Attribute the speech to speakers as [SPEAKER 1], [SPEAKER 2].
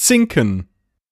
[SPEAKER 1] Zinken.